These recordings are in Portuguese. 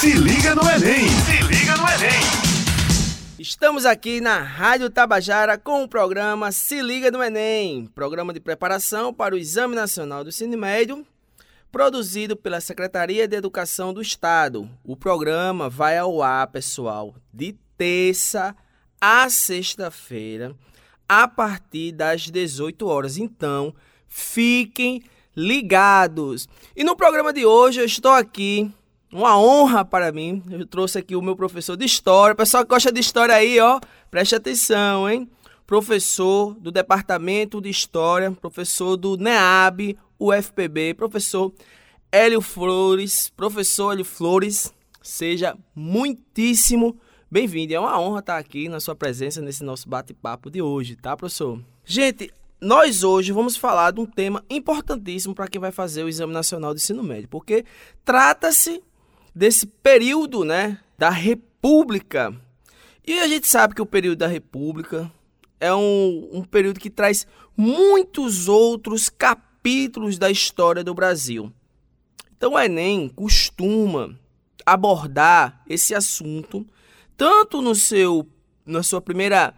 Se liga no Enem! Se liga no Enem! Estamos aqui na Rádio Tabajara com o programa Se Liga no Enem, programa de preparação para o Exame Nacional do Ensino Médio, produzido pela Secretaria de Educação do Estado. O programa vai ao ar, pessoal, de terça a sexta-feira, a partir das 18 horas. Então, fiquem ligados. E no programa de hoje eu estou aqui, uma honra para mim. Eu trouxe aqui o meu professor de história. Pessoal que gosta de história aí, ó, preste atenção, hein? Professor do Departamento de História, professor do NEAB, UFPB, professor Hélio Flores, professor Hélio Flores, seja muitíssimo bem-vindo. É uma honra estar aqui na sua presença nesse nosso bate-papo de hoje, tá, professor? Gente, nós hoje vamos falar de um tema importantíssimo para quem vai fazer o Exame Nacional de Ensino Médio, porque trata-se desse período, né, da República. E a gente sabe que o período da República é um, um período que traz muitos outros capítulos da história do Brasil. Então o Enem costuma abordar esse assunto tanto no seu na sua primeira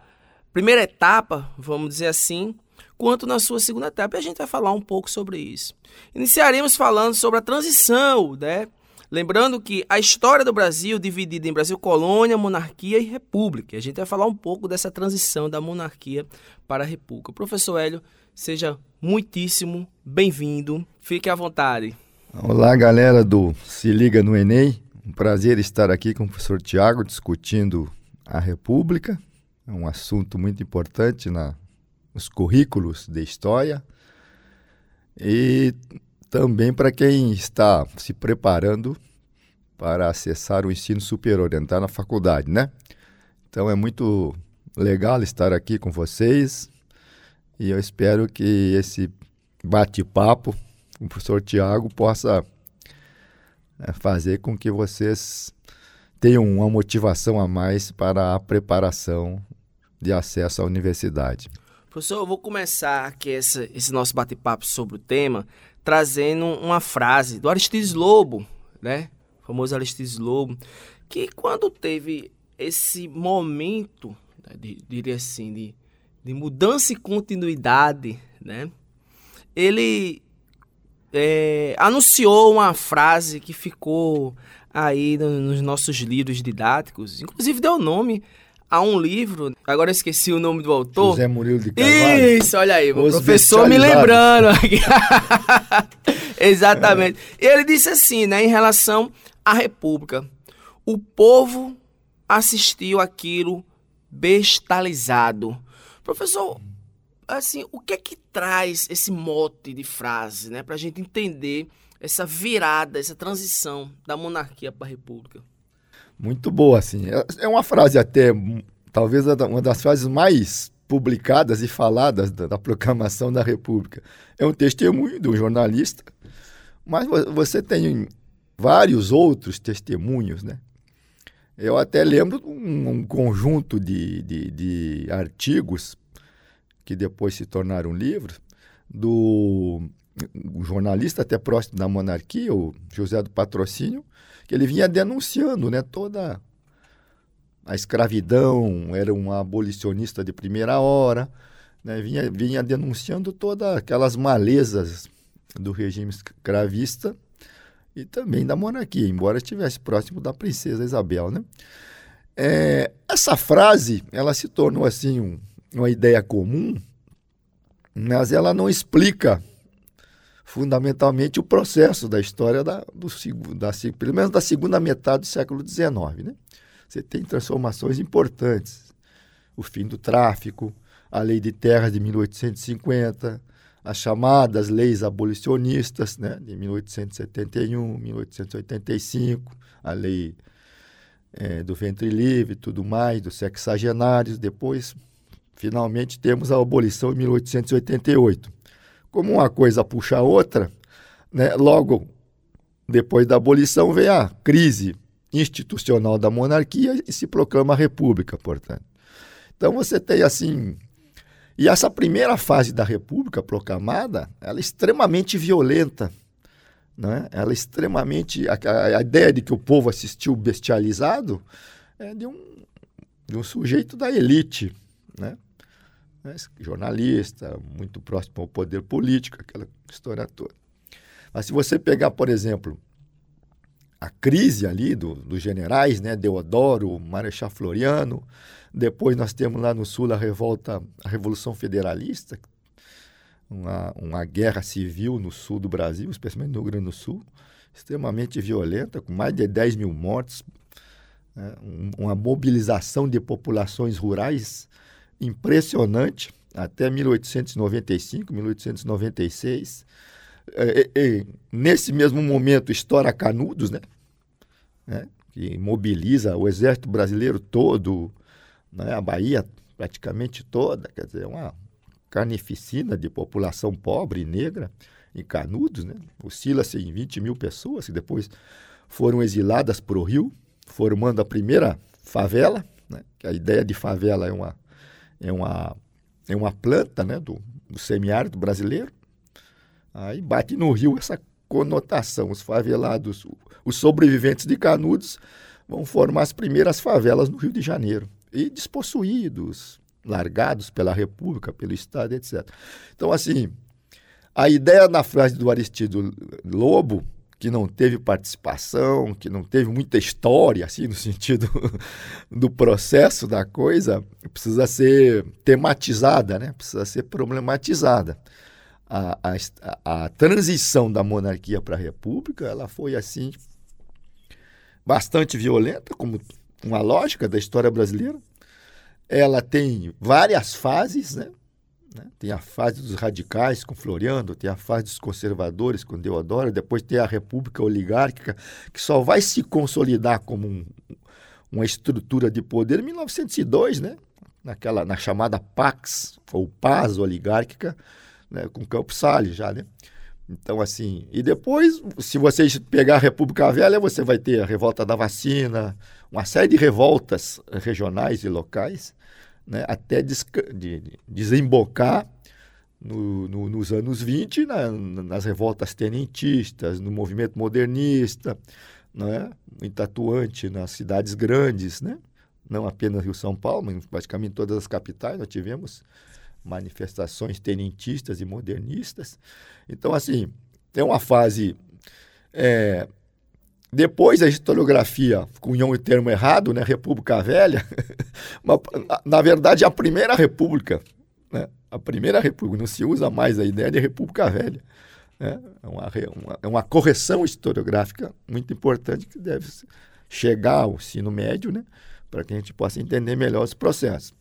primeira etapa, vamos dizer assim, quanto na sua segunda etapa. E a gente vai falar um pouco sobre isso. Iniciaremos falando sobre a transição, né? Lembrando que a história do Brasil dividida em Brasil colônia, monarquia e república. A gente vai falar um pouco dessa transição da monarquia para a república. Professor Hélio, seja muitíssimo bem-vindo. Fique à vontade. Olá, galera do Se Liga no Enem. Um prazer estar aqui com o professor Tiago discutindo a República. É um assunto muito importante na, nos currículos de história. E também para quem está se preparando para acessar o ensino superior, entrar na faculdade, né? Então é muito legal estar aqui com vocês e eu espero que esse bate-papo com o professor Tiago possa é, fazer com que vocês tenham uma motivação a mais para a preparação de acesso à universidade. Professor, eu vou começar aqui esse, esse nosso bate-papo sobre o tema trazendo uma frase do Aristides Lobo, né? O famoso Aristides Lobo, que quando teve esse momento, né, de, diria assim, de, de mudança e continuidade, né? Ele é, anunciou uma frase que ficou aí nos nossos livros didáticos, inclusive deu nome a um livro, agora eu esqueci o nome do autor. José Murilo de Carvalho. Isso, olha aí, o professor me lembrando. Exatamente. Ele disse assim, né, em relação à República. O povo assistiu aquilo bestalizado. Professor, assim, o que é que traz esse mote de frase, né, para a gente entender essa virada, essa transição da monarquia para a república? Muito boa, assim. É, é uma frase até, talvez uma das frases mais publicadas e faladas da, da proclamação da República. É um testemunho de um jornalista, mas você tem vários outros testemunhos, né? Eu até lembro um, um conjunto de, de, de, artigos que depois se tornaram livros do um jornalista até próximo da monarquia, o José do Patrocínio, que ele vinha denunciando né, toda a escravidão, era um abolicionista de primeira hora, né, vinha, vinha denunciando todas aquelas malezas do regime escravista e também da monarquia, embora estivesse próximo da princesa Isabel. Né? É, essa frase ela se tornou assim um, uma ideia comum, mas ela não explica fundamentalmente o processo da história da, do, da, pelo menos da segunda metade do século XIX. Né? Você tem transformações importantes. O fim do tráfico, a lei de terras de 1850, as chamadas leis abolicionistas né, de 1871, 1885, a lei é, do ventre livre, tudo mais, dos sexagenários. Depois, finalmente, temos a abolição em 1888 como uma coisa puxa a outra, né, logo depois da abolição vem a crise institucional da monarquia e se proclama a república, portanto. Então você tem assim, e essa primeira fase da república proclamada, ela é extremamente violenta, né? ela é extremamente. A, a, ideia de que o povo assistiu bestializado é de um, de um sujeito da elite, né? Jornalista, muito próximo ao poder político, aquela história toda. Mas se você pegar, por exemplo, a crise ali do, dos generais, né, Deodoro, Marechal Floriano, depois nós temos lá no sul a revolta, a Revolução Federalista, uma, uma guerra civil no sul do Brasil, especialmente no Rio Grande do Sul, extremamente violenta, com mais de 10 mil mortes, né, uma mobilização de populações rurais impressionante, até 1895, 1896, é, é, nesse mesmo momento estoura Canudos, né? né? que mobiliza o exército brasileiro todo, né? a Bahia praticamente toda, quer dizer, uma carnificina de população pobre e negra em Canudos, né? oscila-se em 20 mil pessoas que depois foram exiladas para o Rio, formando a primeira favela, né? que a ideia de favela é uma, é uma, é uma planta né? do, do semiárido brasileiro, Aí bate no Rio essa conotação. Os favelados, os sobreviventes de Canudos vão formar as primeiras favelas no Rio de Janeiro. E despossuídos, largados pela República, pelo Estado, etc. Então, assim, a ideia na frase do Aristido Lobo, que não teve participação, que não teve muita história, assim, no sentido do processo da coisa, precisa ser tematizada, né? precisa ser problematizada a, a, a transição da monarquia para a república ela foi assim bastante violenta, como uma lógica da história brasileira. Ela tem várias fases, né? Né? Tem a fase dos radicais com Floriano, tem a fase dos conservadores com Deodoro, depois tem a república oligárquica, que só vai se consolidar como um, uma estrutura de poder em 1902, né? Naquela, na chamada Pax, ou Paz oligárquica, né, com Campos Salles já, né? Então, assim, e depois, se vocês pegar a República Velha, você vai ter a revolta da vacina, uma série de revoltas regionais e locais, né, até de, de desembocar no, no, nos anos 20 na, nas revoltas tenentistas, no movimento modernista, né, muito atuante nas cidades grandes, né, não apenas Rio São Paulo, mas praticamente todas as capitais nós tivemos manifestações tenentistas e modernistas. Então, assim, tem uma fase. É, depois a historiografia cunhou o termo errado, né? República Velha. na verdade, a primeira república. Né? A primeira república. Não se usa mais a ideia de República Velha. Né? É, uma, uma, é uma correção historiográfica muito importante que deve chegar ao ensino médio, né? para que a gente possa entender melhor os processos.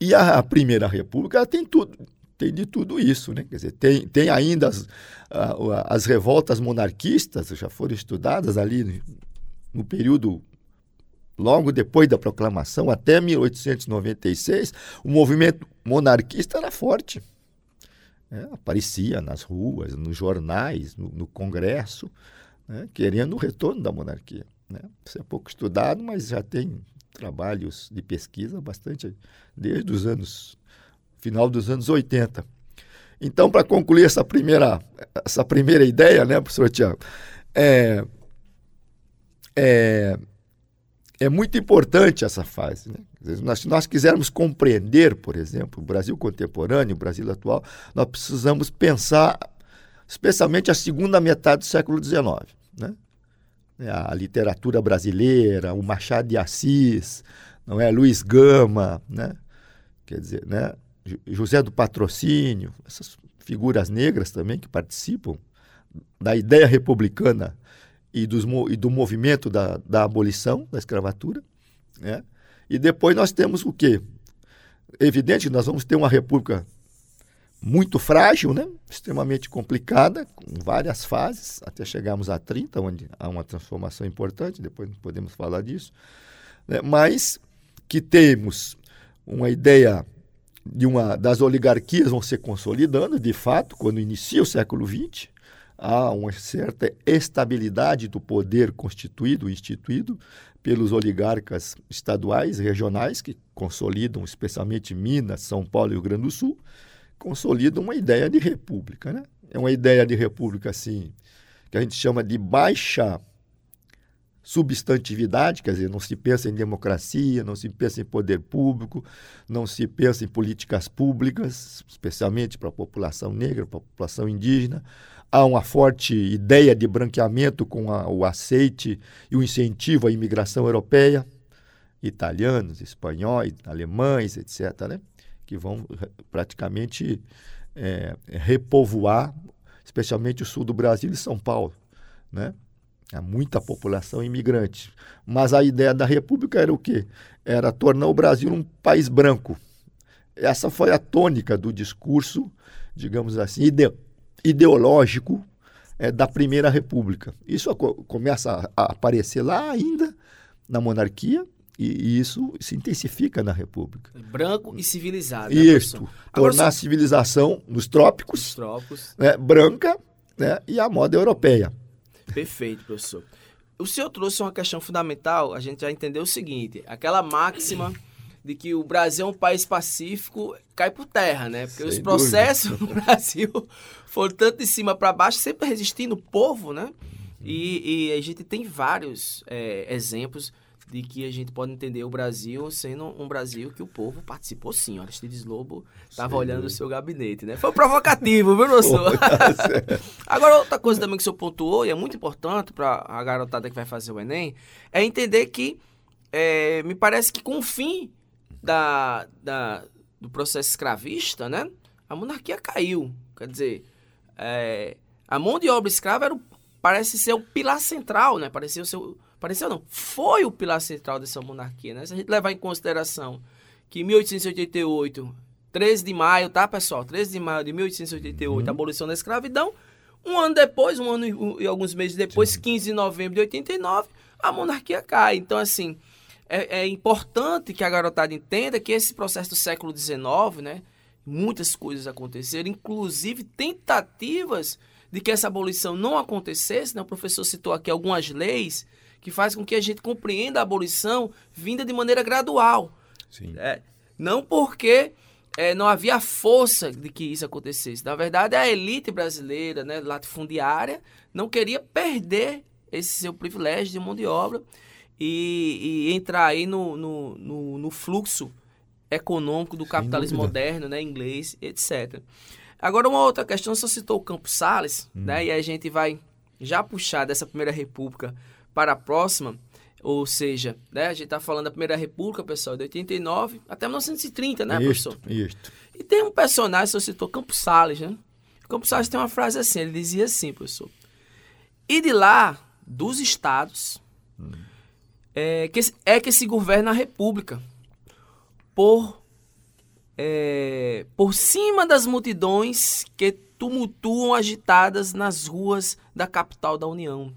E a, a Primeira República tem tudo, tem de tudo isso, né? Quer dizer, tem, tem ainda as, as revoltas monarquistas, já foram estudadas ali no período logo depois da proclamação, até 1896, o movimento monarquista era forte. É, aparecia nas ruas, nos jornais, no, no Congresso, né? querendo o retorno da monarquia. Né? Isso é pouco estudado, mas já tem trabalhos de pesquisa bastante desde os anos final dos anos 80. Então, para concluir essa primeira essa primeira ideia, né, professor Tiago, é, é, é muito importante essa fase. Né? Se nós quisermos compreender, por exemplo, o Brasil contemporâneo, o Brasil atual, nós precisamos pensar especialmente a segunda metade do século XIX. Né? Né, a literatura brasileira, o Machado de Assis, não é Luiz Gama, né? Quer dizer, né? José do Patrocínio, essas figuras negras também que participam da ideia republicana e, dos, e do movimento da, da abolição da escravatura, né? E depois nós temos o quê? Evidente nós vamos ter uma república muito frágil, né? extremamente complicada, com várias fases, até chegarmos a 30, onde há uma transformação importante, depois podemos falar disso, né? mas que temos uma ideia de uma das oligarquias vão se consolidando, de fato, quando inicia o século XX, há uma certa estabilidade do poder constituído, instituído pelos oligarcas estaduais, regionais, que consolidam especialmente Minas, São Paulo e Rio Grande do Sul, consolida uma ideia de república. Né? É uma ideia de república, assim, que a gente chama de baixa substantividade, quer dizer, não se pensa em democracia, não se pensa em poder público, não se pensa em políticas públicas, especialmente para a população negra, para a população indígena. Há uma forte ideia de branqueamento com a, o aceite e o incentivo à imigração europeia, italianos, espanhóis, alemães, etc., né? que vão praticamente é, repovoar, especialmente o sul do Brasil e São Paulo. Né? Há muita população imigrante. Mas a ideia da República era o quê? Era tornar o Brasil um país branco. Essa foi a tônica do discurso, digamos assim, ide ideológico é, da Primeira República. Isso começa a, aparecer lá ainda na monarquia, e, isso se intensifica na República. Branco e civilizado. Né, isso. Tornar a civilização nos trópicos, nos trópicos. Né, branca né, e a moda europeia. Perfeito, professor. O senhor trouxe uma questão fundamental, a gente já entendeu o seguinte, aquela máxima de que o Brasil é um país pacífico cai por terra, né? Porque Sem os processos dúvida. no Brasil foram tanto de cima para baixo, sempre resistindo o povo, né? E, e a gente tem vários é, exemplos de que a gente pode entender o Brasil sendo um Brasil que o povo participou sim. Aristides Lobo estava olhando o seu gabinete, né? Foi provocativo, viu, professor? Tá Agora, outra coisa também que o senhor pontuou, e é muito importante para a garotada que vai fazer o Enem, é entender que é, me parece que com o fim da, da, do processo escravista, né? A monarquia caiu. Quer dizer, é, a mão de obra escrava era o, parece ser o pilar central, né? Parecia ser o Pareceu não, foi o pilar central dessa monarquia, né? Se a gente levar em consideração que em 1888, 13 de maio, tá, pessoal? 13 de maio de 1888, uhum. abolição da escravidão. Um ano depois, um ano e alguns meses depois, Sim. 15 de novembro de 89, a monarquia cai. Então, assim, é, é, importante que a garotada entenda que esse processo do século XIX, né? Muitas coisas aconteceram, inclusive tentativas de que essa abolição não acontecesse. Né? O professor citou aqui algumas leis que faz com que a gente compreenda a abolição vinda de maneira gradual. É, não porque é, não havia força de que isso acontecesse. Na verdade, a elite brasileira, né, latifundiária, não queria perder esse seu privilégio de mão de obra e, e entrar aí no, no, no, no, fluxo econômico do capitalismo moderno, né, inglês, etc. Agora, uma outra questão, você citou o Campos Salles, hum. né, e a gente vai já puxar dessa primeira república para a próxima, ou seja, né, a gente está falando da Primeira República, pessoal, de 89 até 1930, né, isto, professor? Isso. E tem um personagem, você citou Campos Salles, né? Campos Salles tem uma frase assim, ele dizia assim, professor. E de lá, dos estados, hum. é, que, é que se governa a República por, é, por cima das multidões que tumultuam agitadas nas ruas da capital da União.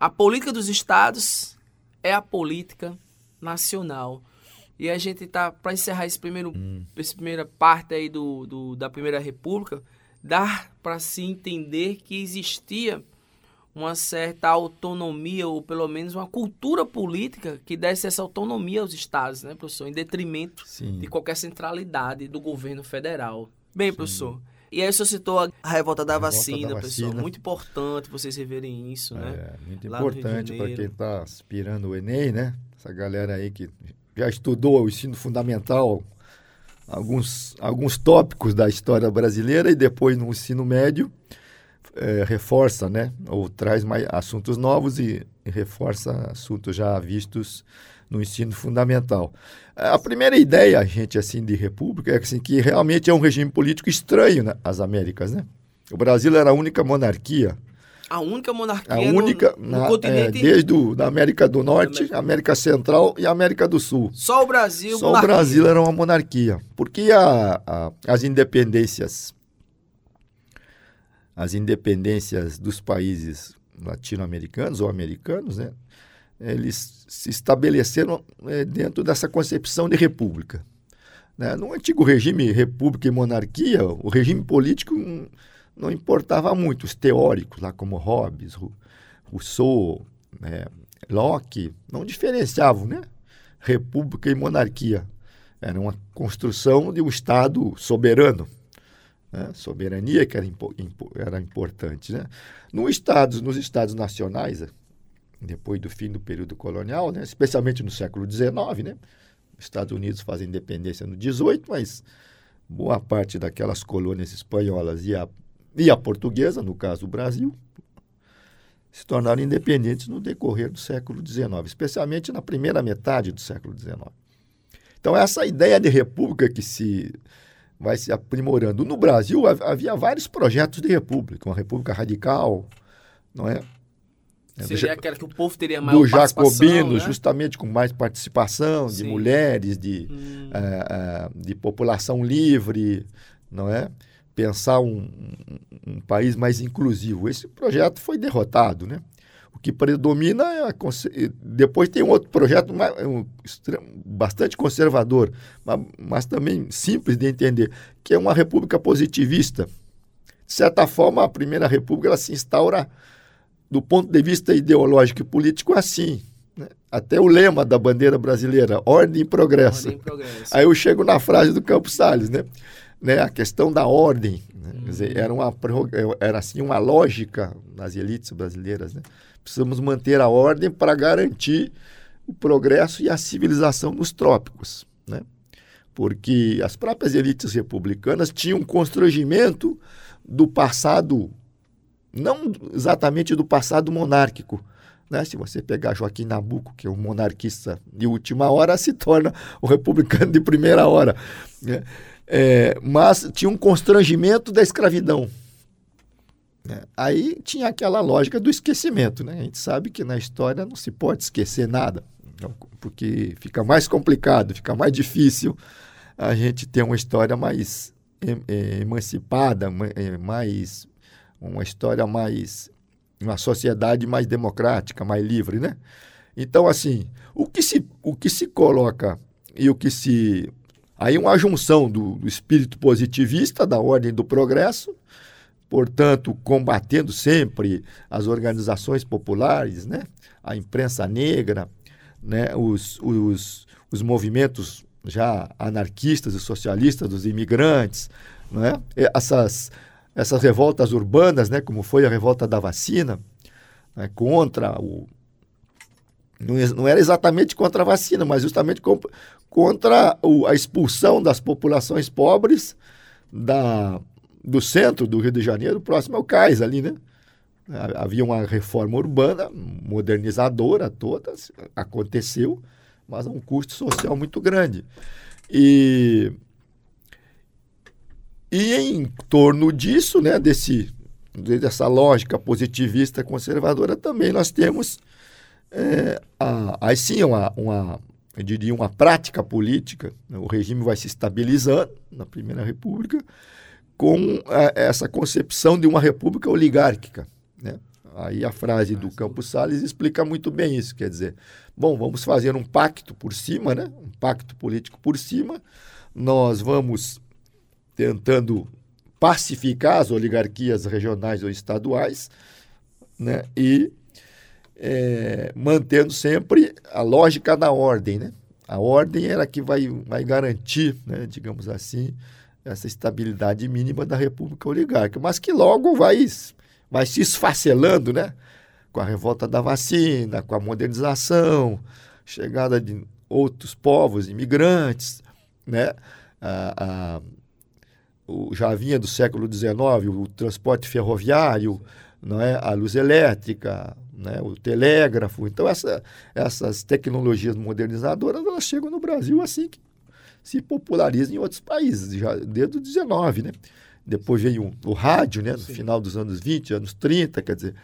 A política dos estados é a política nacional. E a gente tá para encerrar esse primeiro, hum. essa primeira parte aí do, do da primeira república, dar para se entender que existia uma certa autonomia ou pelo menos uma cultura política que desse essa autonomia aos estados, né, professor, em detrimento Sim. de qualquer centralidade do governo federal. Bem, Sim. professor, e aí senhor citou a revolta da, a revolta vacina, da pessoal. Muito importante vocês reverem isso, né? É, muito Lá importante para quem está aspirando o Enem, né? Essa galera aí que já estudou o ensino fundamental, alguns, alguns tópicos da história brasileira e depois no ensino médio é, reforça, né? Ou traz mais assuntos novos e, e reforça assuntos já vistos no ensino fundamental. A primeira ideia, gente, assim, de república é assim, que realmente é um regime político estranho né, às Américas, né? O Brasil era a única monarquia. A única monarquia a única, no, no na, continente... É, desde o, da América do Norte, América... América Central e América do Sul. Só o Brasil Só monarquia. o Brasil era uma monarquia. Porque a, a, as independências as independências dos países latino-americanos ou americanos, né? Eles se estabeleceram é, dentro dessa concepção de república. Né? No antigo regime república e monarquia, o regime político não, importava muito. Os teóricos, lá como Hobbes, Rousseau, né? Locke, não diferenciavam né? república e monarquia. Era uma construção de um Estado soberano. né? soberania que era, impo, impo, era importante. Né? No estados, nos estados nacionais, depois do fim do período colonial, né? especialmente no século XIX, né? os Estados Unidos fazem independência no 18, mas boa parte daquelas colônias espanholas e a, e a portuguesa, no caso o Brasil, se tornaram independentes no decorrer do século XIX, especialmente na primeira metade do século XIX. Então, essa ideia de república que se vai se aprimorando. No Brasil, havia vários projetos de república, uma república radical, não é? Seria aquela que o povo teria mais Do Jacobino, né? justamente com mais participação Sim. de mulheres, de, hum. uh, uh, de população livre, não é? Pensar um, um, país mais inclusivo. Esse projeto foi derrotado, né? O que predomina é a, depois tem um outro projeto um, bastante conservador, mas, mas, também simples de entender, que é uma república positivista. De certa forma, a primeira república ela se instaura do ponto de vista ideológico e político assim. Né? Até o lema da bandeira brasileira, ordem e progresso. Ordem e progresso. Aí eu chego na frase do Campos Salles, né? né? A questão da ordem, né? Quer dizer, era uma era assim uma lógica nas elites brasileiras, né? Precisamos manter a ordem para garantir o progresso e a civilização nos trópicos, né? Porque as próprias elites republicanas tinham um constrangimento do passado, não exatamente do passado monárquico, né? Se você pegar Joaquim Nabuco, que é um monarquista de última hora, se torna um republicano de primeira hora. Né? É, mas tinha um constrangimento da escravidão. Né? Aí tinha aquela lógica do esquecimento. Né? A gente sabe que na história não se pode esquecer nada, porque fica mais complicado, fica mais difícil a gente ter uma história mais emancipada, mais uma história mais uma sociedade mais democrática, mais livre, né? Então assim, o que se o que se coloca e o que se aí uma junção do, do espírito positivista da ordem do progresso portanto, combatendo sempre as organizações populares, né? a imprensa negra, né? os, os, os movimentos já anarquistas e socialistas dos imigrantes, né? essas, essas revoltas urbanas, né? como foi a revolta da vacina, né? contra o. Não era exatamente contra a vacina, mas justamente contra a expulsão das populações pobres da, do centro do Rio de Janeiro, próximo ao cais ali, né? Havia uma reforma urbana, modernizadora toda, aconteceu, mas a um custo social muito grande. E, e em torno disso, né, desse, dessa lógica positivista conservadora, também nós temos, é, a, aí sim, uma, uma, eu diria, uma prática política. Né? O regime vai se estabilizando na Primeira República, com a, é, essa concepção de uma república oligárquica. Né? Aí a frase do Campos Salles explica muito bem isso, quer dizer, bom, vamos fazer um pacto por cima, né? um pacto político por cima, nós vamos tentando pacificar as oligarquias regionais ou estaduais né? e é, mantendo sempre a lógica da ordem. Né? A ordem era que vai, vai garantir, né? digamos assim, essa estabilidade mínima da República Oligárquica, mas que logo vai, vai se esfacelando, né? Com a revolta da vacina, com a modernização, chegada de outros povos imigrantes, né? A, a, o, já vinha do século XIX o transporte ferroviário, não é? a luz elétrica, né? o telégrafo. Então, essa, essas tecnologias modernizadoras elas chegam no Brasil assim que se populariza em outros países, já desde o 19, né? Depois veio o rádio, né? No Sim. final dos anos 20, anos 30, quer dizer.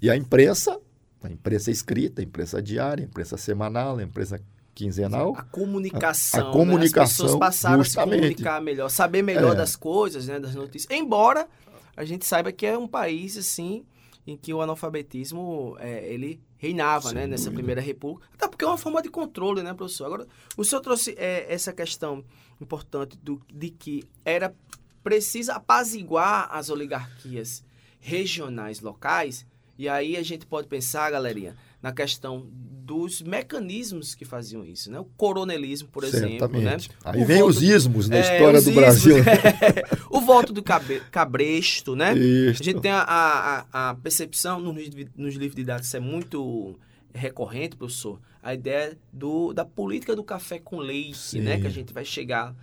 E a imprensa, a imprensa escrita, a imprensa diária, a imprensa semanal, a imprensa quinzenal. A comunicação. A, a comunicação. Né? As pessoas passaram justamente. a se comunicar melhor, saber melhor é. das coisas, né? Das notícias. Embora a gente saiba que é um país, assim, em que o analfabetismo é, ele reinava né, nessa primeira república. Até porque é uma forma de controle, né, professor? Agora, o senhor trouxe é, essa questão importante do, de que era preciso apaziguar as oligarquias regionais locais. E aí a gente pode pensar, galerinha, na questão dos mecanismos que faziam isso, né? O coronelismo, por exemplo, né? Aí O vem os ismos na É, história do ismos, Brasil. é. o voto do cabe- cabresto, né? Isso. A gente tem a, a, a- percepção, nos, livros- nos livros didáticos, isso é muito recorrente, professor, a ideia do, da política do café com leite, Sim. né? Que a gente vai chegar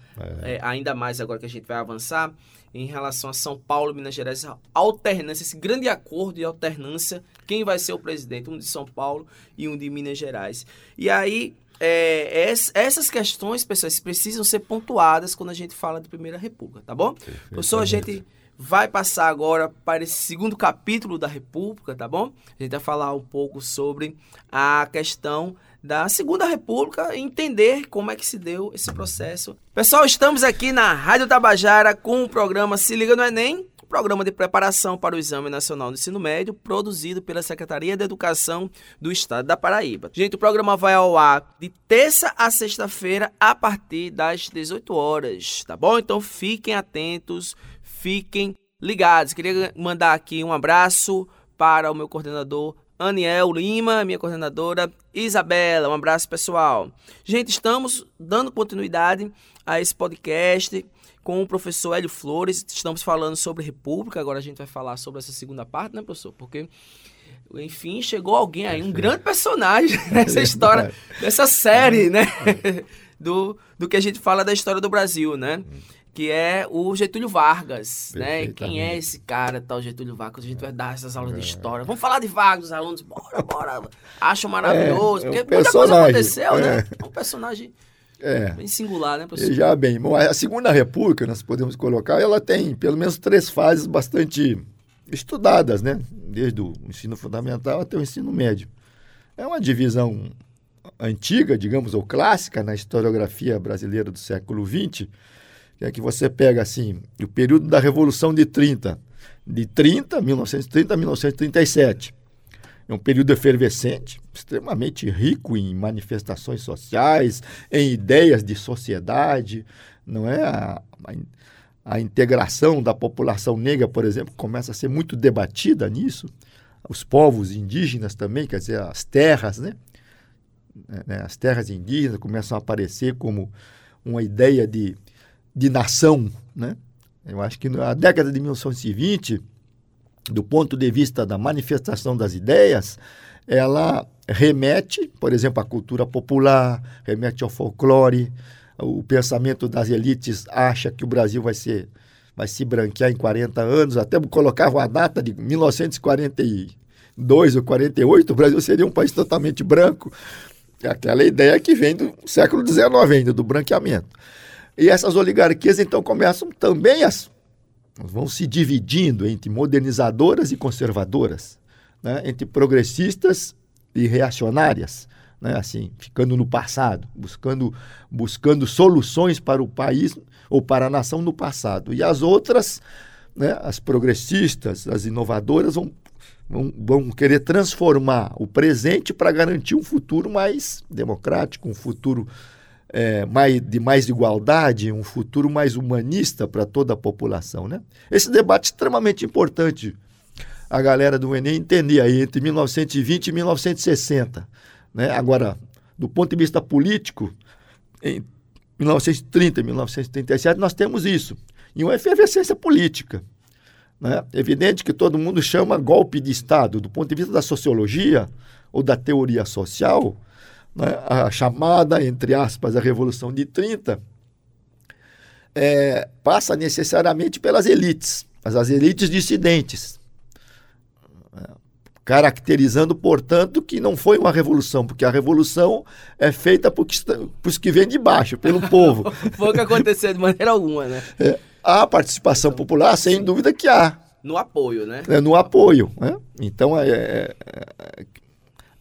é, ainda mais agora que a gente vai avançar em relação a São Paulo e Minas Gerais, essa alternância, esse grande acordo de alternância, quem vai ser o presidente, um de São Paulo e um de Minas Gerais. E aí, é, es- essas questões, pessoas, precisam ser pontuadas quando a gente fala de Primeira República, tá bom? Professor, a gente vai passar agora para esse segundo capítulo da República, tá bom? A gente vai falar um pouco sobre a questão da Segunda República entender como é que se deu esse processo. Pessoal, estamos aqui na Rádio Tabajara com o programa Se Liga no Enem, programa de preparação para o Exame Nacional do Ensino Médio, produzido pela Secretaria de Educação do Estado da Paraíba. Gente, o programa vai ao ar de terça a sexta-feira a partir das 18 horas, tá bom? Então fiquem atentos, fiquem ligados. Queria mandar aqui um abraço para o meu coordenador Aniel Lima, minha coordenadora Isabela. Um abraço, pessoal. Gente, estamos dando continuidade a esse podcast com o professor Hélio Flores. Estamos falando sobre República. Agora a gente vai falar sobre essa segunda parte, né, professor? Porque, enfim, chegou alguém aí, um grande personagem nessa história, dessa série, né? Do, do que a gente fala da história do Brasil, né? Que é o Getúlio Vargas, né? Quem é esse cara, tal Getúlio Vargas? A gente vai dar essas aulas de história. Vamos falar de Vargas, os alunos, bora, bora. Acham maravilhoso, É, é um porque muita coisa aconteceu, né? é. É um personagem É. bem singular, né, professor? Veja bem, bom, a Segunda República, nós podemos colocar, ela tem pelo menos três fases bastante estudadas, né? Desde o ensino fundamental até o ensino médio. É uma divisão antiga, digamos, ou clássica na historiografia brasileira do século XX, que é que você pega, assim, o período da Revolução de 30, de 30, 1930 a 1937. É um período efervescente, extremamente rico em manifestações sociais, em ideias de sociedade, não é? A, a, integração da população negra, por exemplo, começa a ser muito debatida nisso. Os povos indígenas também, quer dizer, as terras, né? né, As terras indígenas começam a aparecer como uma ideia de, de nação, né? Eu acho que na década de 1920 do ponto de vista da manifestação das ideias, ela remete, por exemplo, à cultura popular, remete ao folclore. O pensamento das elites acha que o Brasil vai ser vai se branquear em 40 anos, até colocavam a data de 1942 ou 48, o Brasil seria um país totalmente branco. Aquela ideia que vem do século XIX ainda, do branqueamento. E essas oligarquias então começam também as vão se dividindo entre modernizadoras e conservadoras, né? entre progressistas e reacionárias, né? assim, ficando no passado, buscando, buscando soluções para o país ou para a nação no passado. E as outras, né? as progressistas, as inovadoras, vão, vão, vão querer transformar o presente para garantir um futuro mais democrático, um futuro é, mais, de mais igualdade, um futuro mais humanista para toda a população. Né? Esse debate é extremamente importante a galera do Enem entender aí entre 1920 e 1960. Né? Agora, do ponto de vista político, em 1930 e 1937 nós temos isso, e uma efervescência política. Né? Evidente que todo mundo chama golpe de Estado, do ponto de vista da sociologia ou da teoria social, né, a chamada, entre aspas, a Revolução de 30, é, passa necessariamente pelas elites, mas as elites dissidentes, é, caracterizando, portanto, que não foi uma revolução, porque a revolução é feita por, que, por os que vêm de baixo, pelo povo. Foi o que aconteceu de maneira alguma, né? É, há participação popular, sem dúvida que há. No apoio, né? É, no apoio. Né? Então, é, é, é,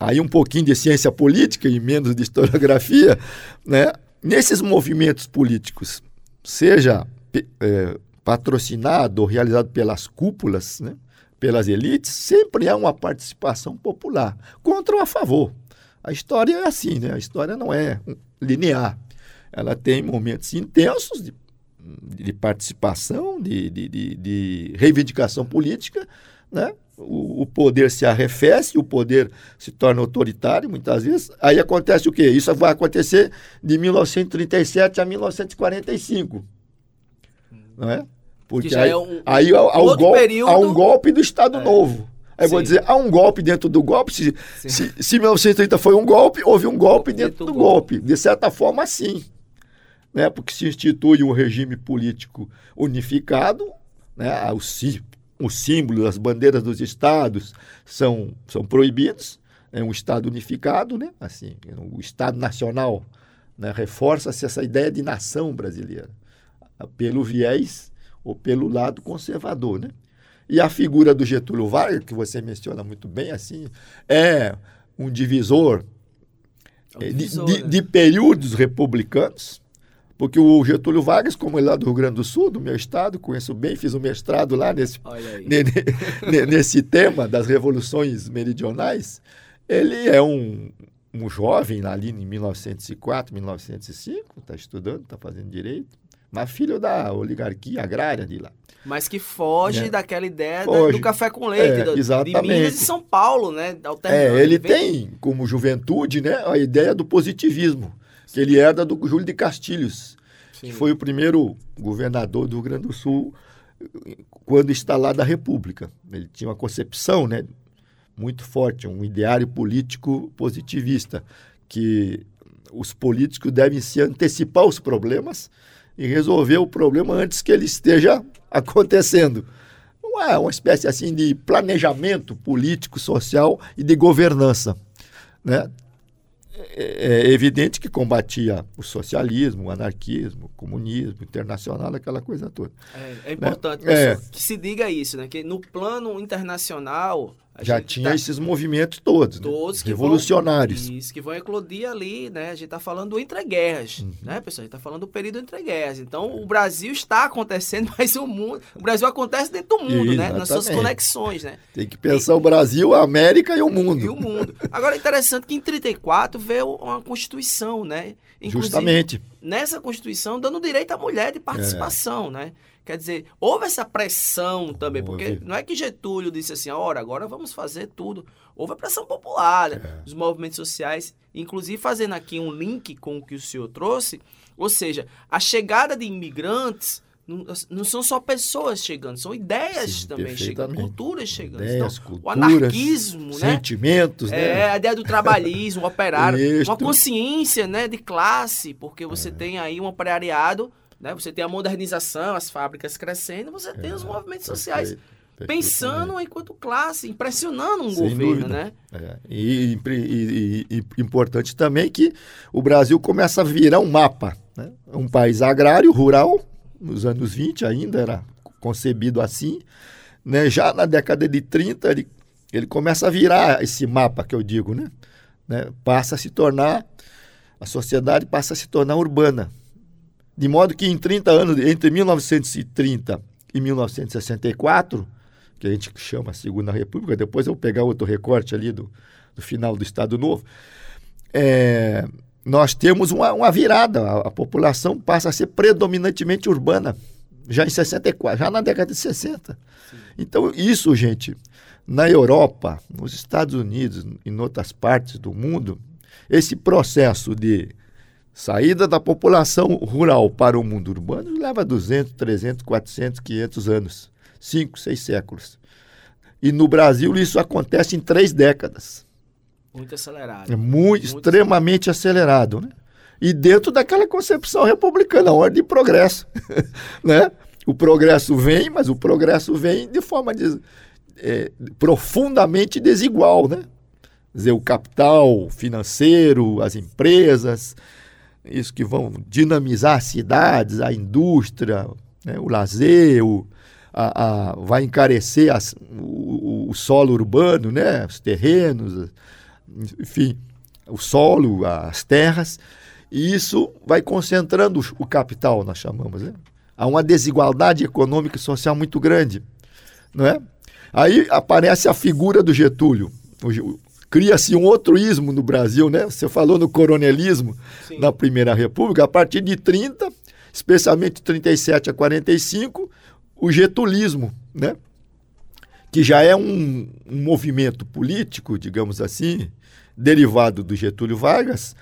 aí um pouquinho de ciência política e menos de historiografia, né? nesses movimentos políticos, seja é, patrocinado ou realizado pelas cúpulas, né? pelas elites, sempre há uma participação popular, contra ou a favor. A história é assim, né? a história não é linear. Ela tem momentos intensos de, de participação, de, de, de, reivindicação política, né? O, o poder se arrefece, o poder se torna autoritário, muitas vezes. Aí acontece o quê? Isso vai acontecer de 1937 a 1945. Não é? Porque aí, é um, aí há, um golpe, período... há um golpe do Estado é. Novo. Aí vou dizer, há um golpe dentro do golpe. Se, se, se 1930 foi um golpe, houve um golpe dentro, dentro do golpe. golpe. De certa forma, sim. Né? Porque se institui um regime político unificado, né? o, o símbolo, as bandeiras dos estados são, são proibidos. É um Estado unificado, né? assim, o Estado nacional. Né? Reforça-se essa ideia de nação brasileira, pelo viés ou pelo lado conservador, né? E a figura do Getúlio Vargas, que você menciona muito bem, assim, é um divisor, é um eh, divisor de, de, né? de, períodos republicanos, porque o Getúlio Vargas, como ele é lá do Rio Grande do Sul, do meu estado, conheço bem, fiz um mestrado lá nesse, nesse tema das revoluções meridionais, ele é um, um jovem ali em 1904, 1905, está estudando, está fazendo direito, mas filho da oligarquia agrária de lá. Mas que foge é. daquela ideia foge. do café com leite, é, do, exatamente. de Minas e São Paulo, né? É, ele tem como juventude né, a ideia do positivismo, que ele herda do Júlio de Castilhos, Sim. que foi o primeiro governador do Rio Grande do Sul quando instalada a República. Ele tinha uma concepção né, muito forte, um ideário político positivista, que os políticos devem se antecipar os problemas e resolver o problema antes que ele esteja acontecendo. Uma, uma espécie assim de planejamento político, social e de governança. Né? É, é evidente que combatia o socialismo, o anarquismo, o comunismo, internacional, aquela coisa toda. É, é importante né? que se diga isso, né? que no plano internacional já tinha tá... esses movimentos todos, né? todos né? revolucionários. Vão, isso, que vão eclodir ali, né? A gente está falando do entreguerras, uhum. né, pessoal? A gente está falando do período entre guerras. Então, o Brasil está acontecendo, mas o mundo... O Brasil acontece dentro do mundo, né? Nas suas conexões, né? Tem que pensar e, o Brasil, a América e o mundo. E o mundo. Agora, é interessante que em 34 veio uma Constituição, né? Inclusive, Justamente. Nessa Constituição, dando direito à mulher de participação, é. né? Quer dizer, houve essa pressão também, porque não é que Getúlio disse assim, ora, agora vamos fazer tudo. Houve a pressão popular, né? é. os movimentos sociais, inclusive fazendo aqui um link com o que o senhor trouxe, ou seja, a chegada de imigrantes não, não são só pessoas chegando, são ideias Sim, também chegando, culturas chegando. Ideias, então, culturas, o anarquismo, né? sentimentos, né? É, a ideia do trabalhismo, operário, uma consciência né, de classe, porque você é. tem aí um operariado né? Você tem a modernização, as fábricas crescendo, você é, tem os movimentos sociais pensando enquanto classe, impressionando um Sem governo, dúvida. né? É. E, e, e, e, importante também que o Brasil começa a virar um mapa, né? um país agrário, rural, nos anos 20 ainda era concebido assim, né? já na década de 30 ele, ele começa a virar esse mapa que eu digo, né? né? Passa a se tornar, a sociedade passa a se tornar urbana, de modo que em 30 anos, entre 1930 e 1964, que a gente chama a Segunda República, depois eu vou pegar outro recorte ali do, do final do Estado Novo, é, nós temos uma, uma virada, a, a, população passa a ser predominantemente urbana, já em 64, já na década de 60. Sim. Então, isso, gente, na Europa, nos Estados Unidos em outras partes do mundo, esse processo de Saída da população rural para o mundo urbano leva 200, 300, 400, 500 anos, 5, 6 séculos. E no Brasil isso acontece em três décadas. Muito acelerado. É muito, muito extremamente acelerado. acelerado, né? E dentro daquela concepção republicana, a ordem de progresso. né? O progresso vem, mas o progresso vem de forma de, é, profundamente desigual. Né? Quer dizer, o capital financeiro, as empresas, isso que vão dinamizar as cidades, a indústria, né, o lazer, o, a, a, vai encarecer as, o, o, solo urbano, né, os terrenos, enfim, o solo, as terras, e isso vai concentrando o capital, nós chamamos. Né? Há uma desigualdade econômica e social muito grande. Não é? Aí aparece a figura do Getúlio, o, cria-se um outro ismo no Brasil, né? Você falou no coronelismo Sim. na Primeira República, a partir de 30, especialmente 37 a 45, o getulismo, né? que já é um, um movimento político, digamos assim, derivado do Getúlio Vargas,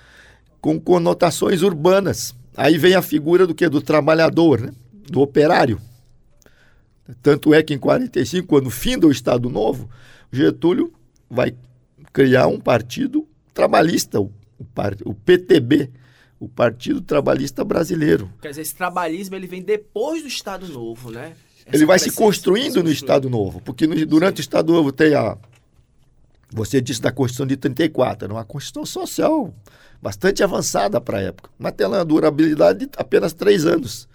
com conotações urbanas. Aí vem a figura do que? Do trabalhador, né? do operário. Tanto é que em 45, quando finda o Estado Novo, Getúlio vai criar um partido trabalhista, o, o, PTB, o Partido Trabalhista Brasileiro. Quer dizer, esse trabalhismo ele vem depois do Estado Novo, né? Essa ele vai se construindo no Estado Novo, porque no, durante Sim. o Estado Novo tem a. Você disse da Constituição de 34, era uma Constituição social bastante avançada para a época, mas tem uma durabilidade de apenas três anos.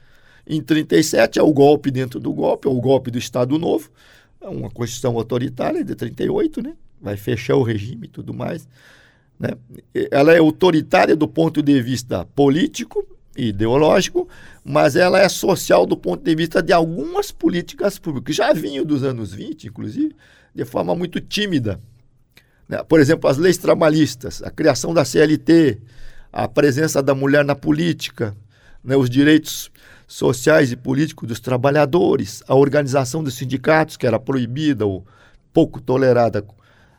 Em 37 é o golpe dentro do golpe, é o golpe do Estado Novo, é uma Constituição autoritária de 38, né? Vai fechar o regime e tudo mais. Né? Ela é autoritária do ponto de vista político e ideológico, mas ela é social do ponto de vista de algumas políticas públicas, já vinham dos anos 20, inclusive, de forma muito tímida. Né? Por exemplo, as leis trabalhistas, a criação da CLT, a presença da mulher na política, né? os direitos sociais e políticos dos trabalhadores, a organização dos sindicatos, que era proibida ou pouco tolerada.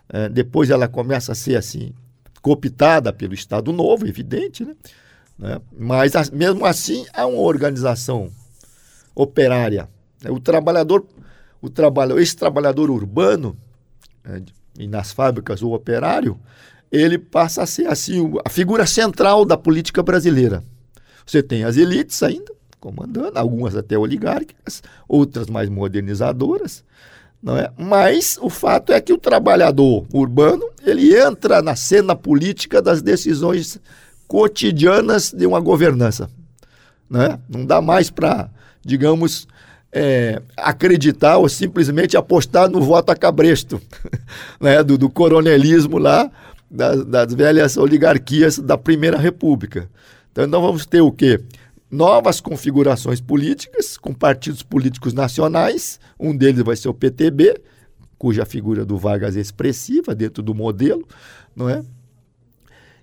É, depois ela começa a ser assim, cooptada pelo Estado Novo, evidente, né? né? mas mesmo assim há uma organização operária. O trabalhador, o trabalho, esse trabalhador urbano, é, e nas fábricas o operário, ele passa a ser assim a figura central da política brasileira. Você tem as elites ainda comandando, algumas até oligárquicas, outras mais modernizadoras, não é? Mas o fato é que o trabalhador urbano, ele entra na cena política das decisões cotidianas de uma governança, não é? Não dá mais para, digamos, é, acreditar ou simplesmente apostar no voto a cabresto, né? do, do coronelismo lá, das, das velhas oligarquias da Primeira República. Então, nós vamos ter o quê? Novas configurações políticas, com partidos políticos nacionais, um deles vai ser o PTB, cuja figura do Vargas é expressiva dentro do modelo, não é?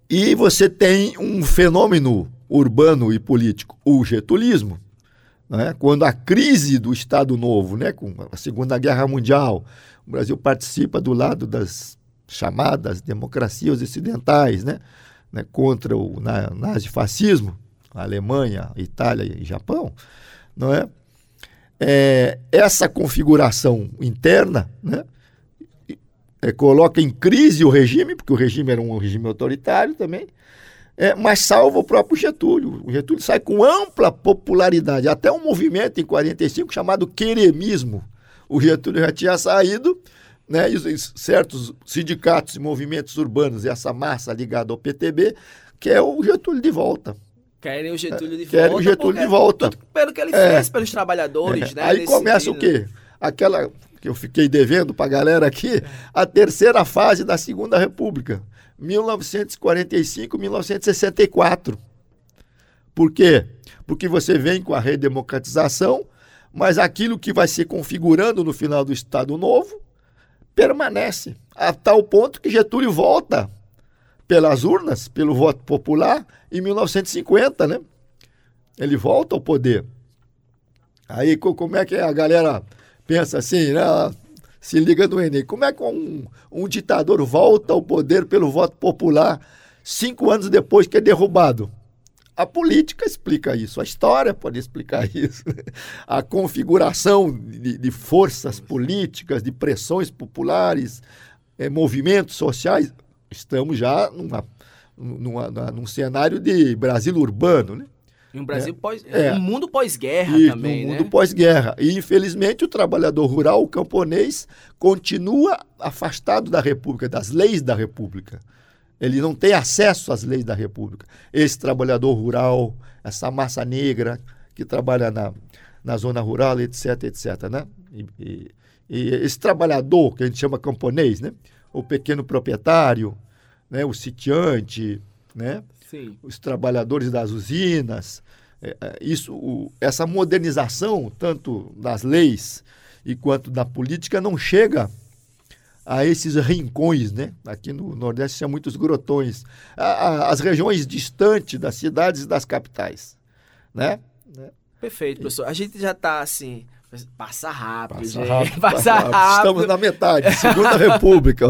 E você tem um fenômeno urbano e político, o getulismo, né? quando a crise do Estado Novo, né? com a Segunda Guerra Mundial, o Brasil participa do lado das chamadas democracias ocidentais, né? né? contra o na, nazifascismo, Alemanha, Itália e Japão, não é? é essa configuração interna, né? É, coloca em crise o regime, porque o regime era um regime autoritário também, é, mas salva o próprio Getúlio. O Getúlio sai com ampla popularidade, até um movimento em 45 chamado queremismo. O Getúlio já tinha saído, né, e, e certos sindicatos e movimentos urbanos, e essa massa ligada ao PTB, quer o Getúlio de volta. Querem o Getúlio de volta. Querem o Getúlio de volta. pelo que ele é, fez pelos trabalhadores, é, né? Aí começa sentido. o quê? Aquela que eu fiquei devendo para a galera aqui, a terceira fase da Segunda República 1945, 1964. Por quê? Porque você vem com a redemocratização, mas aquilo que vai se configurando no final do Estado Novo permanece, a tal ponto que Getúlio volta pelas urnas, pelo voto popular, em 1950, né? Ele volta ao poder. Aí como é que a galera pensa assim, né? se liga no Enem. Como é que um, um ditador volta ao poder pelo voto popular cinco anos depois que é derrubado? A política explica isso, a história pode explicar isso. A configuração de, de forças políticas, de pressões populares, é, movimentos sociais. Estamos já numa, numa, numa, num cenário de Brasil urbano, né? Em um Brasil é. pós, é. um mundo pós-guerra também, um né? mundo pós-guerra. E infelizmente o trabalhador rural, o camponês, continua afastado da República, das leis da República. Ele não tem acesso às leis da República. Esse trabalhador rural, essa massa negra que trabalha na, na zona rural, etc, etc, né? E, e, e esse trabalhador que a gente chama camponês, né? O pequeno proprietário, né? O sitiante, né? Sim. os trabalhadores das usinas. É, é, isso, o, essa modernização, tanto das leis e quanto da política, não chega a esses rincões, né? Aqui no Nordeste tinha muitos grotões, a, a, as regiões distantes das cidades e das capitais, né? Perfeito, professor. A gente já está assim Passa rápido, Passa gente. rápido, Passa passa rápido. rápido. Estamos na metade, Segunda República.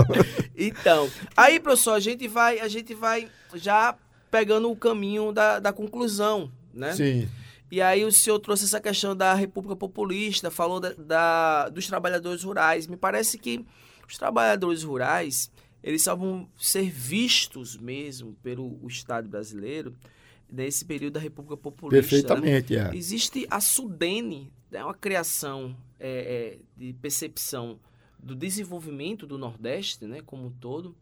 Então, aí, professor, a gente vai, a gente vai já pegando o caminho da, da conclusão, né? Sim. E aí o senhor trouxe essa questão da República Populista, falou da, da- dos trabalhadores rurais. Me parece que os trabalhadores rurais, eles só vão ser vistos mesmo pelo o Estado brasileiro nesse período da República Populista. né? Perfeitamente, é. Existe a Sudene, é uma criação é, é, de percepção do desenvolvimento do Nordeste, né, como um todo.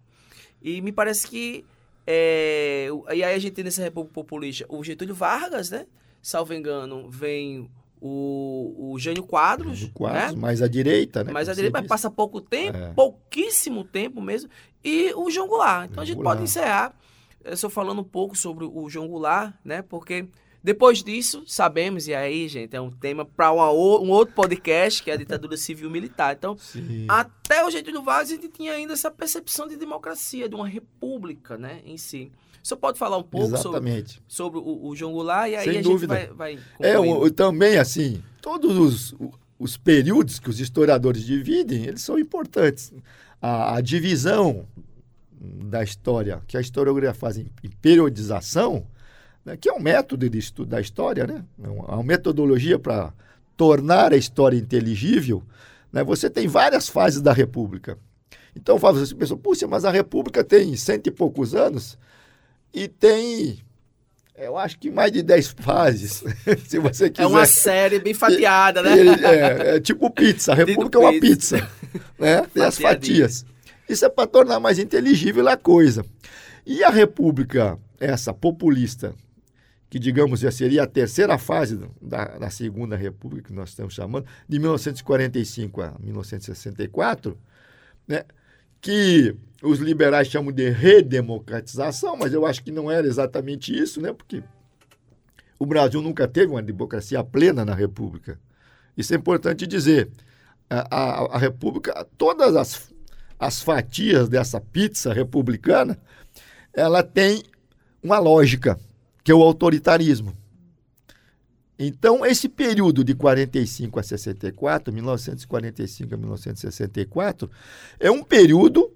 E me parece que é, e aí a gente tem nessa República Populista o Getúlio Vargas, né? Salvo engano, vem o, o Jânio Quadros, Quadros, né? mais à direita, né? Mas a como direita disse. passar pouco tempo, É. pouquíssimo tempo mesmo, e o João Goulart. Então a gente João pode Goulart. encerrar, eu só falando um pouco sobre o João Goulart, né? Porque depois disso, sabemos, e aí, gente, é um tema para um outro podcast, que é a ditadura civil militar. Então, Sim. até o Getúlio Vargas, a gente tinha ainda essa percepção de democracia, de uma república, né, em si. O senhor pode falar um pouco sobre, Exatamente. sobre o, o João Goulart, e aí Sem a dúvida. gente vai, vai É, o- também assim, todos os, os períodos que os historiadores dividem, eles são importantes. A, a divisão da história, que a historiografia faz em, em periodização, né, que é um método de estudo da história, né, é uma, metodologia para tornar a história inteligível, né, você tem várias fases da República. Então, assim, pessoal, puxa, mas a República tem cento e poucos anos e tem, eu acho que mais de dez fases, se você quiser. É uma série bem fatiada, né? Ele- é, é tipo pizza. A República é uma pizza. né? Tem as fatias. Isso é para tornar mais inteligível a coisa. E a República, essa populista, que digamos já seria a terceira fase da, da Segunda República, que nós estamos chamando, de 1945 a 1964, né? que os liberais chamam de redemocratização, mas eu acho que não era exatamente isso, né? porque o Brasil nunca teve uma democracia plena na República. Isso é importante dizer. A, a- a República, todas as, as fatias dessa pizza republicana, ela tem uma lógica, que é o autoritarismo. Então, esse período de 45 a 64, 1945 a 1964, é um período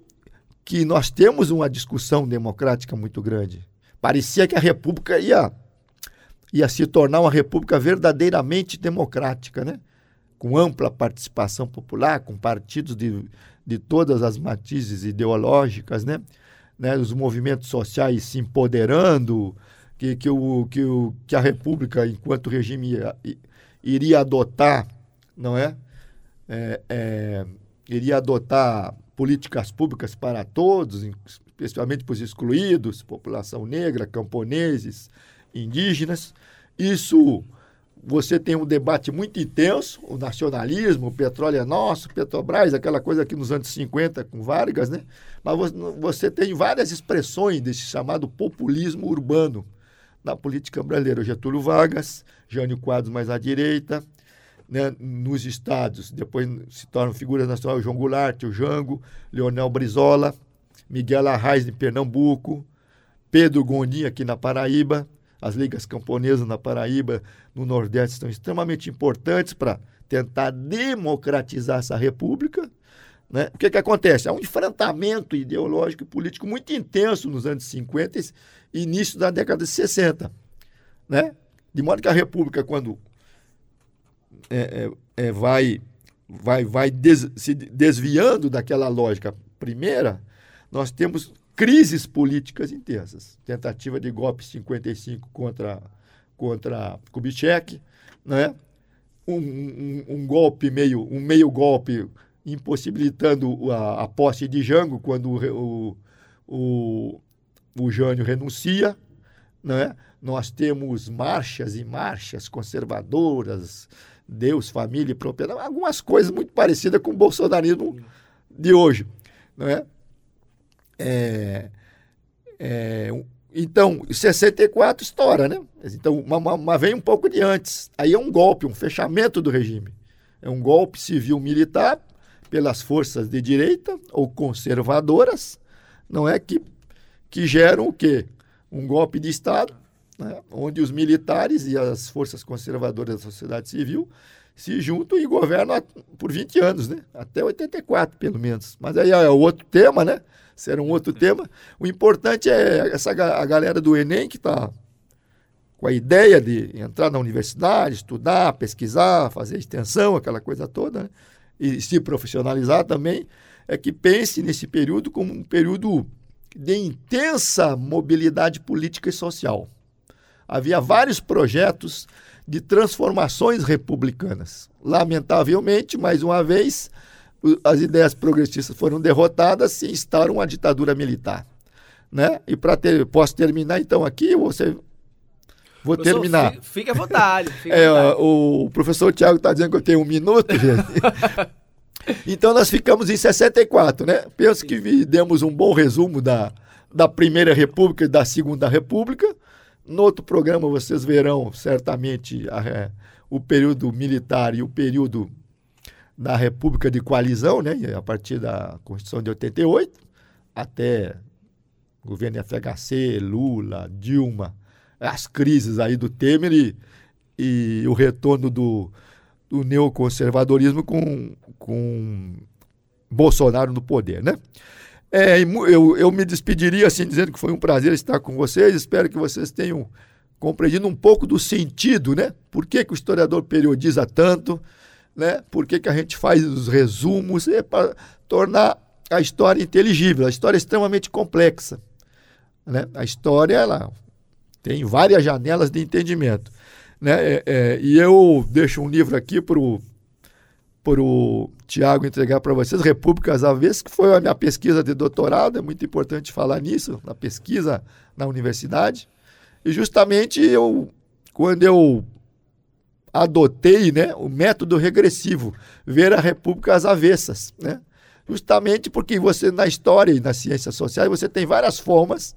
que nós temos uma discussão democrática muito grande. Parecia que a República ia ia se tornar uma república verdadeiramente democrática, né? com ampla participação popular, com partidos de, de todas as matizes ideológicas, né? né? os movimentos sociais se empoderando, que, que, o, que, o, que a república, enquanto regime, iria adotar, não é? É, é, iria adotar políticas públicas para todos, especialmente para os excluídos, população negra, camponeses, indígenas. Isso você tem um debate muito intenso, o nacionalismo, o petróleo é nosso, Petrobras, aquela coisa aqui nos anos 50 com Vargas, né? Mas vo- você tem várias expressões desse chamado populismo urbano na política brasileira. Getúlio Vargas, Jânio Quadros mais à direita, né, nos estados. Depois se tornam figuras nacionais João Goulart, o Jango, Leonel Brizola, Miguel Arraes em Pernambuco, Pedro Gondim aqui na Paraíba. As ligas camponesas na Paraíba, no Nordeste, são extremamente importantes para tentar democratizar essa república. Né? O que, que acontece? Há um enfrentamento ideológico e político muito intenso nos anos 50 e início da década de 60. Né? De modo que a república, quando é, é, é, vai, vai, vai des- se desviando daquela lógica primeira, nós temos crises políticas intensas. Tentativa de golpe 55 contra, contra Kubitschek, né? um, um, um golpe meio, um meio golpe impossibilitando a, a posse de Jango quando o, o, o, Jânio renuncia, né? Nós temos marchas e marchas conservadoras, Deus, família e propriedade, algumas coisas muito parecidas com o bolsonarismo de hoje, não é? É, é, um- então, 64 estoura, né? Então, mas vem um pouco de antes. Aí é um golpe, um fechamento do regime. É um golpe civil-militar pelas forças de direita ou conservadoras, não é? Que, que geram o quê? Um golpe de Estado, né? onde os militares e as forças conservadoras da sociedade civil se juntam e governam por 20 anos, né? Até 84, pelo menos. Mas aí é outro tema, né? Será um outro tema. O importante é essa a galera do Enem que está com a ideia de entrar na universidade, estudar, pesquisar, fazer extensão, aquela coisa toda, né? E se profissionalizar também, é que pense nesse período como um período de intensa mobilidade política e social. Havia vários projetos de transformações republicanas. Lamentavelmente, mais uma vez, as ideias progressistas foram derrotadas e instauram uma ditadura militar. Né? E para ter, posso terminar então aqui, você Vou professor, terminar. Fique, fique à vontade. É, vontade. O professor Tiago está dizendo que eu tenho um minuto, gente. então nós ficamos em 64, né? Penso Sim. que demos um bom resumo da, da Primeira República e da Segunda República. No outro programa vocês verão certamente a, é, o período militar e o período da República de Coalizão, né? A partir da Constituição de 88 até governo FHC, Lula, Dilma, as crises aí do Temer e, e o retorno do, do neoconservadorismo com, com Bolsonaro no poder, né? É, eu, eu me despediria assim, dizendo que foi um prazer estar com vocês. Espero que vocês tenham compreendido um pouco do sentido, né? Por que, que o historiador periodiza tanto, né? Por que, que a gente faz os resumos? É para tornar a história inteligível. A história é extremamente complexa. Né? A história, ela tem várias janelas de entendimento. Né? É, é, e eu deixo um livro aqui para o Tiago entregar para vocês, Repúblicas Avessas, que foi a minha pesquisa de doutorado, é muito importante falar nisso, na pesquisa na universidade. E justamente eu, quando eu adotei né, o método regressivo, ver a República às avessas, né? justamente porque você, na história e nas ciências sociais, você tem várias formas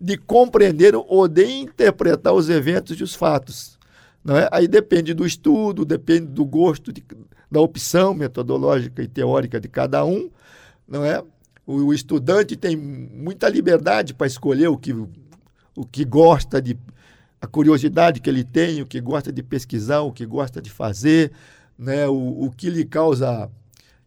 de compreender ou de interpretar os eventos e os fatos. Não é? Aí depende do estudo, depende do gosto, de, da opção metodológica e teórica de cada um. Não é? O, o estudante tem muita liberdade para escolher o que, o que gosta de a curiosidade que ele tem, o que gosta de pesquisar, o que gosta de fazer, né? o, o que lhe causa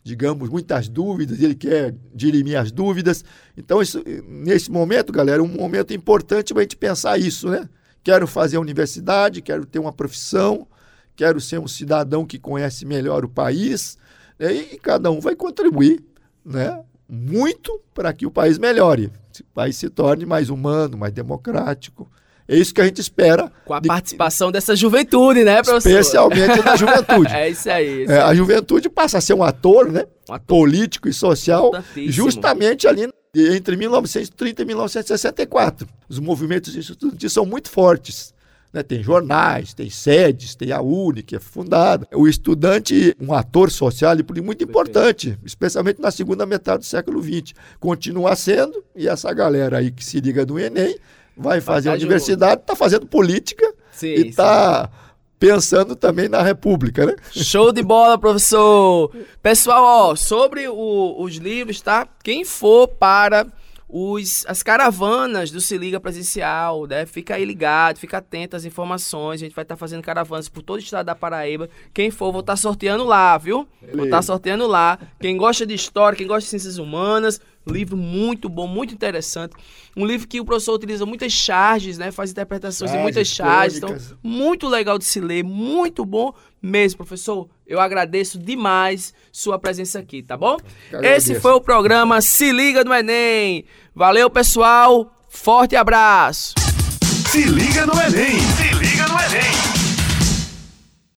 digamos, muitas dúvidas, ele quer dirimir as dúvidas. Então, isso, nesse momento, galera, é um momento importante para a gente pensar isso, né? Quero fazer a universidade, quero ter uma profissão, quero ser um cidadão que conhece melhor o país, né? e cada um vai contribuir, né? Muito para que o país melhore, o país se torne mais humano, mais democrático, é isso que a gente espera. Com a de... participação dessa juventude, né, professor? Especialmente da juventude. é isso aí. Isso é, a juventude passa a ser um ator, né? Um ator. Político e social, justamente ali entre 1930 e 1964. Os movimentos estudantis são muito fortes. Né? Tem jornais, tem sedes, tem a UNI, que é fundada. O estudante, um ator social e muito importante, especialmente na segunda metade do século XX. Continua sendo, e essa galera aí que se liga no Enem vai fazer a universidade, está fazendo política sim, e está pensando também na República, né? Show de bola, professor! Pessoal, ó, sobre o, os livros, tá? Quem for para os, as caravanas do Se Liga Presencial, né? Fica aí ligado, fica atento às informações. A gente vai estar tá fazendo caravanas por todo o estado da Paraíba. Quem for, vou estar tá sorteando lá, viu? Vou estar tá sorteando lá. Quem gosta de história, quem gosta de ciências humanas, livro muito bom, muito interessante. Um livro que o professor utiliza muitas charges, né? Faz interpretações de muitas charges. Então, muito legal de se ler, muito bom mesmo, professor. Eu agradeço demais sua presença aqui, tá bom? Esse foi o programa Se Liga no Enem. Valeu, pessoal. Forte abraço. Se liga no Enem. Se liga no Enem.